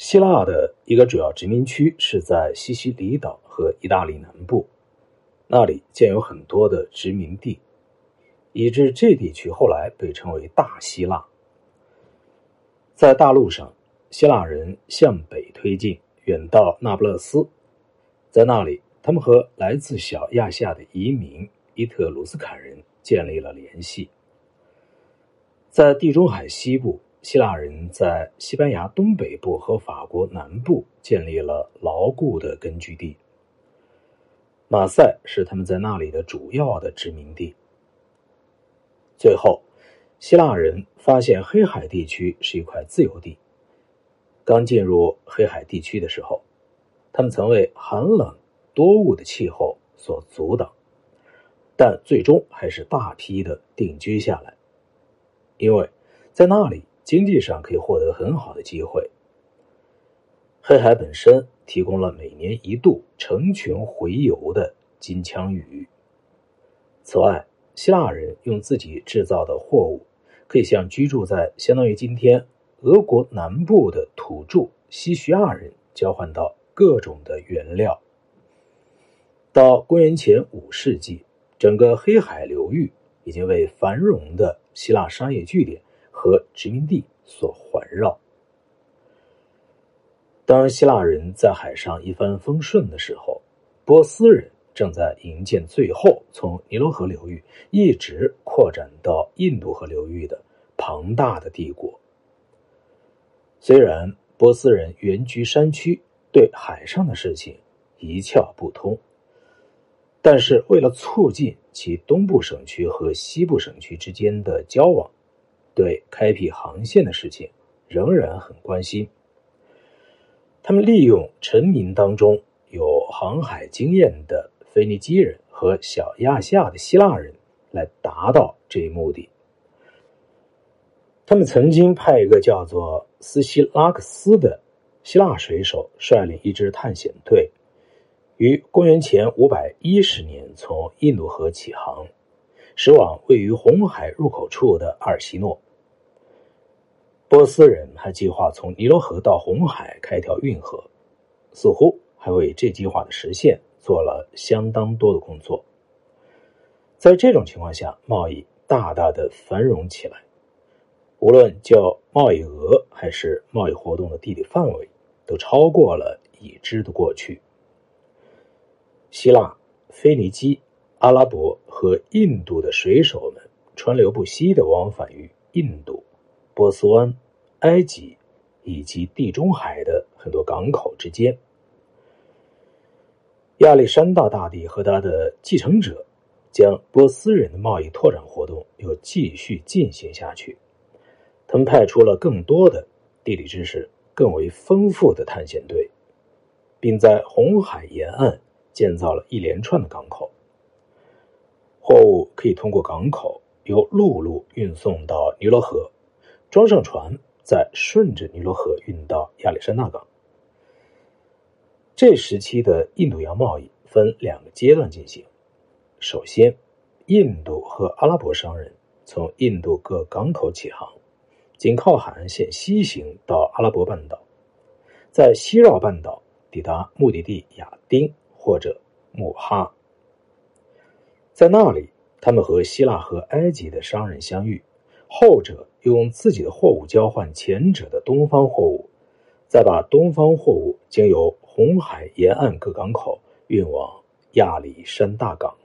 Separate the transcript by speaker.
Speaker 1: 希腊的一个主要殖民区是在西西里岛和意大利南部，那里建有很多的殖民地，以致这地区后来被称为大希腊。在大陆上，希腊人向北推进，远到那不勒斯，在那里，他们和来自小亚细亚的移民伊特鲁斯坎人建立了联系。在地中海西部。希腊人在西班牙东北部和法国南部建立了牢固的根据地。马赛是他们在那里的主要的殖民地。最后，希腊人发现黑海地区是一块自由地。刚进入黑海地区的时候，他们曾为寒冷多雾的气候所阻挡，但最终还是大批的定居下来，因为在那里。经济上可以获得很好的机会。黑海本身提供了每年一度成群洄游的金枪鱼。此外，希腊人用自己制造的货物，可以向居住在相当于今天俄国南部的土著西叙亚人交换到各种的原料。到公元前五世纪，整个黑海流域已经为繁荣的希腊商业据点。和殖民地所环绕。当希腊人在海上一帆风顺的时候，波斯人正在营建最后从尼罗河流域一直扩展到印度河流域的庞大的帝国。虽然波斯人原居山区，对海上的事情一窍不通，但是为了促进其东部省区和西部省区之间的交往。对开辟航线的事情仍然很关心。他们利用臣民当中有航海经验的腓尼基人和小亚细亚的希腊人来达到这一目的。他们曾经派一个叫做斯西拉克斯的希腊水手率领一支探险队，于公元前五百一十年从印度河起航，驶往位于红海入口处的阿尔西诺。波斯人还计划从尼罗河到红海开条运河，似乎还为这计划的实现做了相当多的工作。在这种情况下，贸易大大的繁荣起来，无论就贸易额还是贸易活动的地理范围，都超过了已知的过去。希腊、腓尼基、阿拉伯和印度的水手们川流不息的往返于印度。波斯湾、埃及以及地中海的很多港口之间，亚历山大大帝和他的继承者将波斯人的贸易拓展活动又继续进行下去。他们派出了更多的地理知识、更为丰富的探险队，并在红海沿岸建造了一连串的港口。货物可以通过港口由陆路运送到尼罗河。装上船，再顺着尼罗河运到亚历山大港。这时期的印度洋贸易分两个阶段进行。首先，印度和阿拉伯商人从印度各港口起航，仅靠海岸线西行到阿拉伯半岛，在西绕半岛抵达目的地亚丁或者穆哈。在那里，他们和希腊和埃及的商人相遇。后者用自己的货物交换前者的东方货物，再把东方货物经由红海沿岸各港口运往亚历山大港。